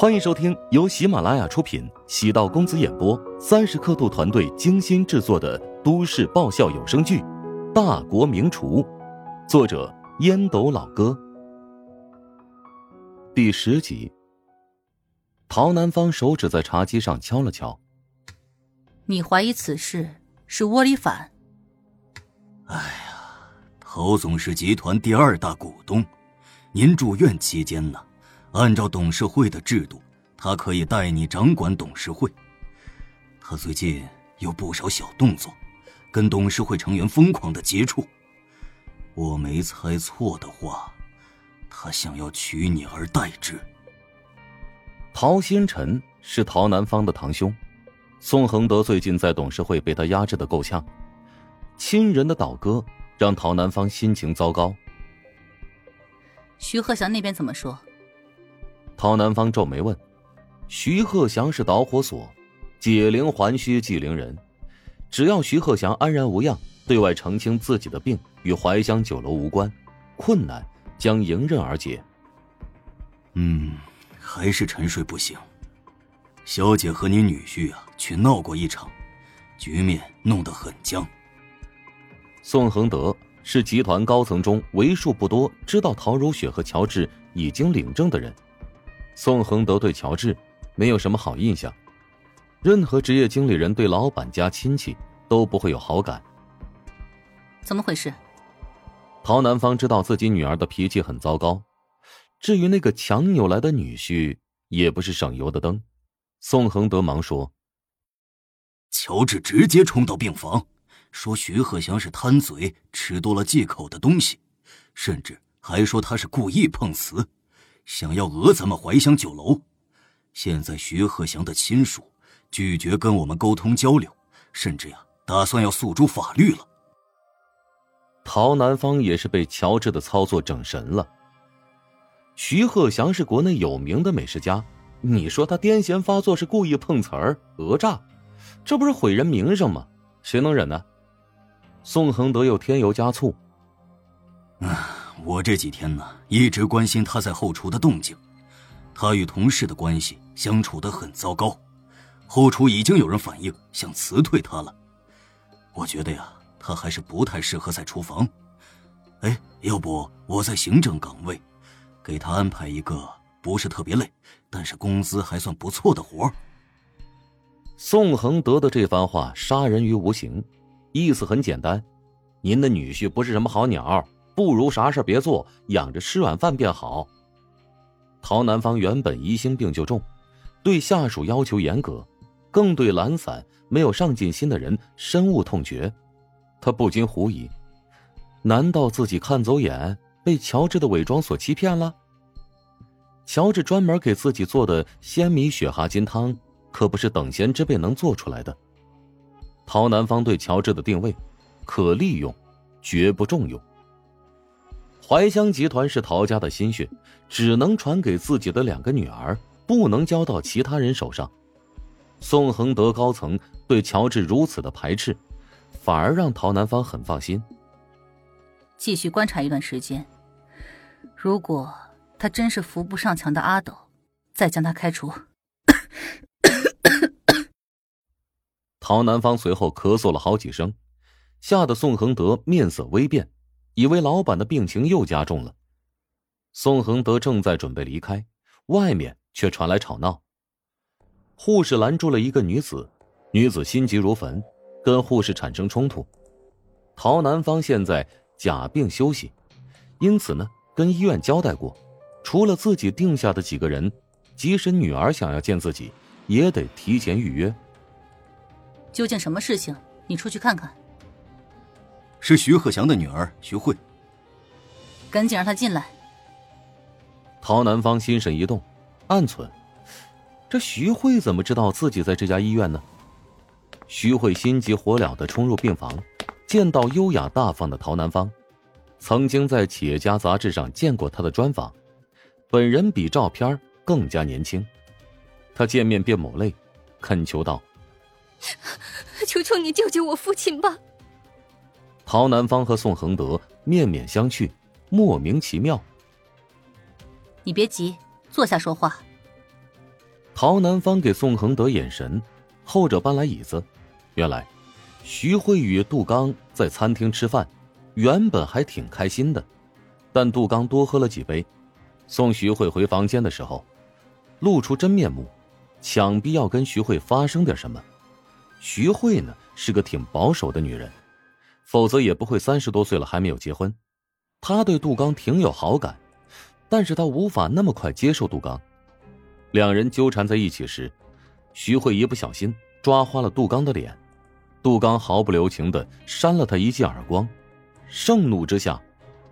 欢迎收听由喜马拉雅出品、喜道公子演播、三十刻度团队精心制作的都市爆笑有声剧《大国名厨》，作者烟斗老哥。第十集，陶南方手指在茶几上敲了敲。你怀疑此事是窝里反？哎呀，陶总是集团第二大股东，您住院期间呢？按照董事会的制度，他可以代你掌管董事会。他最近有不少小动作，跟董事会成员疯狂的接触。我没猜错的话，他想要取你而代之。陶新辰是陶南方的堂兄，宋恒德最近在董事会被他压制的够呛，亲人的倒戈让陶南方心情糟糕。徐鹤祥那边怎么说？陶南方皱眉问：“徐鹤祥是导火索，解铃还须系铃人。只要徐鹤祥安然无恙，对外澄清自己的病与怀乡酒楼无关，困难将迎刃而解。”嗯，还是沉睡不醒。小姐和你女婿啊，去闹过一场，局面弄得很僵。宋恒德是集团高层中为数不多知道陶如雪和乔治已经领证的人。宋恒德对乔治没有什么好印象，任何职业经理人对老板家亲戚都不会有好感。怎么回事？陶南方知道自己女儿的脾气很糟糕，至于那个强扭来的女婿，也不是省油的灯。宋恒德忙说：“乔治直接冲到病房，说徐鹤祥是贪嘴，吃多了忌口的东西，甚至还说他是故意碰瓷。”想要讹咱们怀香酒楼，现在徐鹤祥的亲属拒绝跟我们沟通交流，甚至呀打算要诉诸法律了。陶南方也是被乔治的操作整神了。徐鹤祥是国内有名的美食家，你说他癫痫发作是故意碰瓷儿讹诈，这不是毁人名声吗？谁能忍呢？宋恒德又添油加醋。啊。我这几天呢，一直关心他在后厨的动静。他与同事的关系相处的很糟糕，后厨已经有人反映想辞退他了。我觉得呀，他还是不太适合在厨房。哎，要不我在行政岗位，给他安排一个不是特别累，但是工资还算不错的活宋恒德的这番话杀人于无形，意思很简单：您的女婿不是什么好鸟。不如啥事别做，养着吃软饭便好。陶南方原本疑心病就重，对下属要求严格，更对懒散、没有上进心的人深恶痛绝。他不禁狐疑：难道自己看走眼，被乔治的伪装所欺骗了？乔治专门给自己做的鲜米雪蛤金汤，可不是等闲之辈能做出来的。陶南方对乔治的定位，可利用，绝不重用。怀香集团是陶家的心血，只能传给自己的两个女儿，不能交到其他人手上。宋恒德高层对乔治如此的排斥，反而让陶南方很放心。继续观察一段时间，如果他真是扶不上墙的阿斗，再将他开除。陶南方随后咳嗽了好几声，吓得宋恒德面色微变。以为老板的病情又加重了，宋恒德正在准备离开，外面却传来吵闹。护士拦住了一个女子，女子心急如焚，跟护士产生冲突。陶南方现在假病休息，因此呢，跟医院交代过，除了自己定下的几个人，即使女儿想要见自己，也得提前预约。究竟什么事情？你出去看看。是徐鹤祥的女儿徐慧，赶紧让她进来。陶南方心神一动，暗忖：这徐慧怎么知道自己在这家医院呢？徐慧心急火燎的冲入病房，见到优雅大方的陶南方，曾经在企业家杂志上见过他的专访，本人比照片更加年轻。他见面便抹泪，恳求道：“求求你救救我父亲吧！”陶南方和宋恒德面面相觑，莫名其妙。你别急，坐下说话。陶南方给宋恒德眼神，后者搬来椅子。原来，徐慧与杜刚在餐厅吃饭，原本还挺开心的，但杜刚多喝了几杯，送徐慧回房间的时候，露出真面目，想必要跟徐慧发生点什么。徐慧呢是个挺保守的女人，否则也不会三十多岁了还没有结婚。他对杜刚挺有好感，但是他无法那么快接受杜刚。两人纠缠在一起时，徐慧一不小心抓花了杜刚的脸，杜刚毫不留情的扇了他一记耳光。盛怒之下，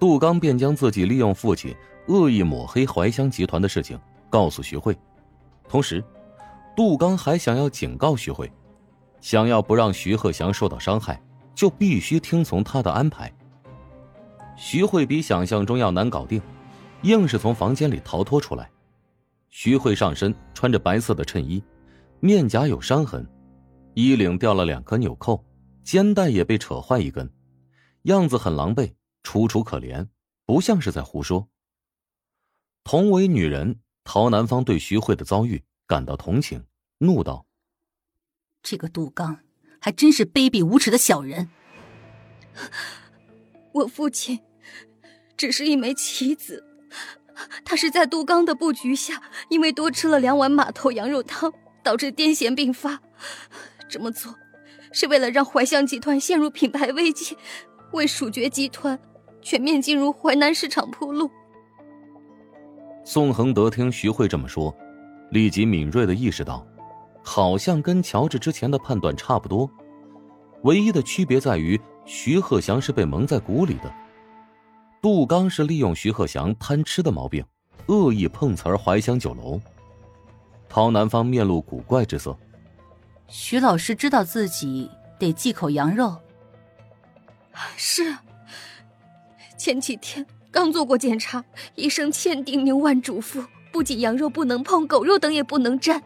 杜刚便将自己利用父亲恶意抹黑怀乡集团的事情告诉徐慧，同时，杜刚还想要警告徐慧。想要不让徐鹤祥受到伤害，就必须听从他的安排。徐慧比想象中要难搞定，硬是从房间里逃脱出来。徐慧上身穿着白色的衬衣，面颊有伤痕，衣领掉了两颗纽扣，肩带也被扯坏一根，样子很狼狈，楚楚可怜，不像是在胡说。同为女人，陶南方对徐慧的遭遇感到同情，怒道。这个杜刚还真是卑鄙无耻的小人。我父亲只是一枚棋子，他是在杜刚的布局下，因为多吃了两碗马头羊肉汤，导致癫痫病发。这么做是为了让怀香集团陷入品牌危机，为蜀爵集团全面进入淮南市场铺路。宋恒德听徐慧这么说，立即敏锐的意识到。好像跟乔治之前的判断差不多，唯一的区别在于徐鹤祥是被蒙在鼓里的，杜刚是利用徐鹤祥贪吃的毛病，恶意碰瓷儿怀香酒楼。陶南方面露古怪之色，徐老师知道自己得忌口羊肉。是，前几天刚做过检查，医生千叮咛万嘱咐，不仅羊肉不能碰，狗肉等也不能沾。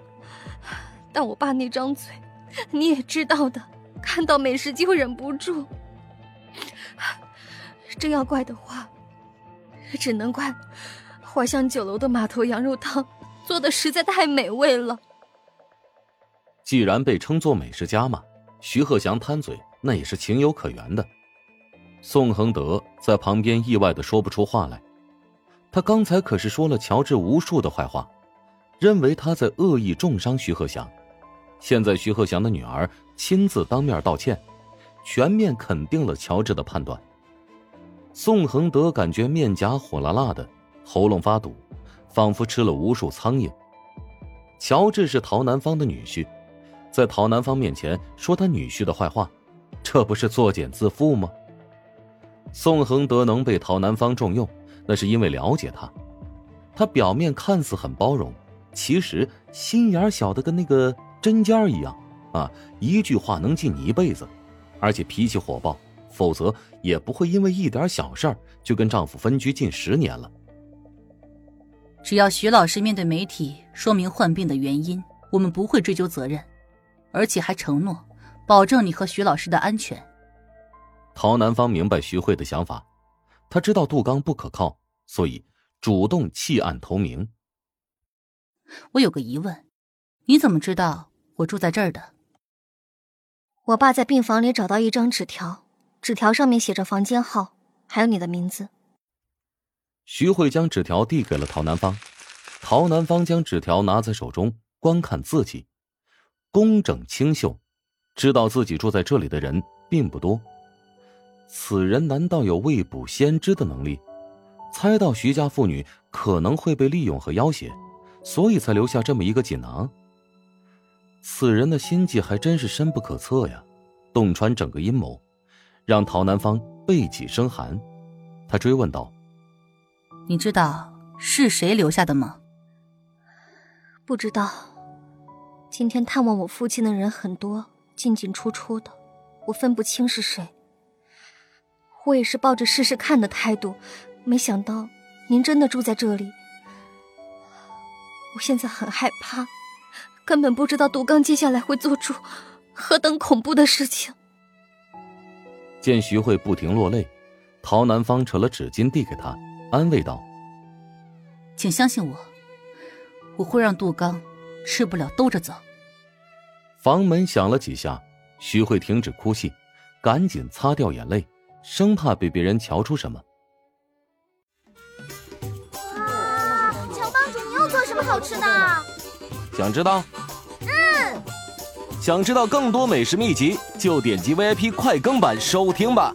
但我爸那张嘴，你也知道的，看到美食就忍不住。真要怪的话，只能怪怀香酒楼的码头羊肉汤做的实在太美味了。既然被称作美食家嘛，徐鹤祥贪嘴那也是情有可原的。宋恒德在旁边意外的说不出话来，他刚才可是说了乔治无数的坏话，认为他在恶意重伤徐鹤祥。现在徐鹤祥的女儿亲自当面道歉，全面肯定了乔治的判断。宋恒德感觉面颊火辣辣的，喉咙发堵，仿佛吃了无数苍蝇。乔治是陶南方的女婿，在陶南方面前说他女婿的坏话，这不是作茧自缚吗？宋恒德能被陶南方重用，那是因为了解他。他表面看似很包容，其实心眼小的跟那个。针尖一样，啊，一句话能记你一辈子，而且脾气火爆，否则也不会因为一点小事儿就跟丈夫分居近十年了。只要徐老师面对媒体说明患病的原因，我们不会追究责任，而且还承诺保证你和徐老师的安全。陶南方明白徐慧的想法，他知道杜刚不可靠，所以主动弃暗投明。我有个疑问，你怎么知道？我住在这儿的。我爸在病房里找到一张纸条，纸条上面写着房间号，还有你的名字。徐慧将纸条递给了陶南方，陶南方将纸条拿在手中观看字迹，工整清秀。知道自己住在这里的人并不多，此人难道有未卜先知的能力？猜到徐家妇女可能会被利用和要挟，所以才留下这么一个锦囊。此人的心计还真是深不可测呀，洞穿整个阴谋，让陶南方背脊生寒。他追问道：“你知道是谁留下的吗？”“不知道。今天探望我父亲的人很多，进进出出的，我分不清是谁。我也是抱着试试看的态度，没想到您真的住在这里。我现在很害怕。”根本不知道杜刚接下来会做出何等恐怖的事情。见徐慧不停落泪，陶南方扯了纸巾递给她，安慰道：“请相信我，我会让杜刚吃不了兜着走。房门响了几下，徐慧停止哭泣，赶紧擦掉眼泪，生怕被别人瞧出什么。哇，乔帮主，你又做什么好吃的？想知道？嗯。想知道更多美食秘籍，就点击 VIP 快更版收听吧。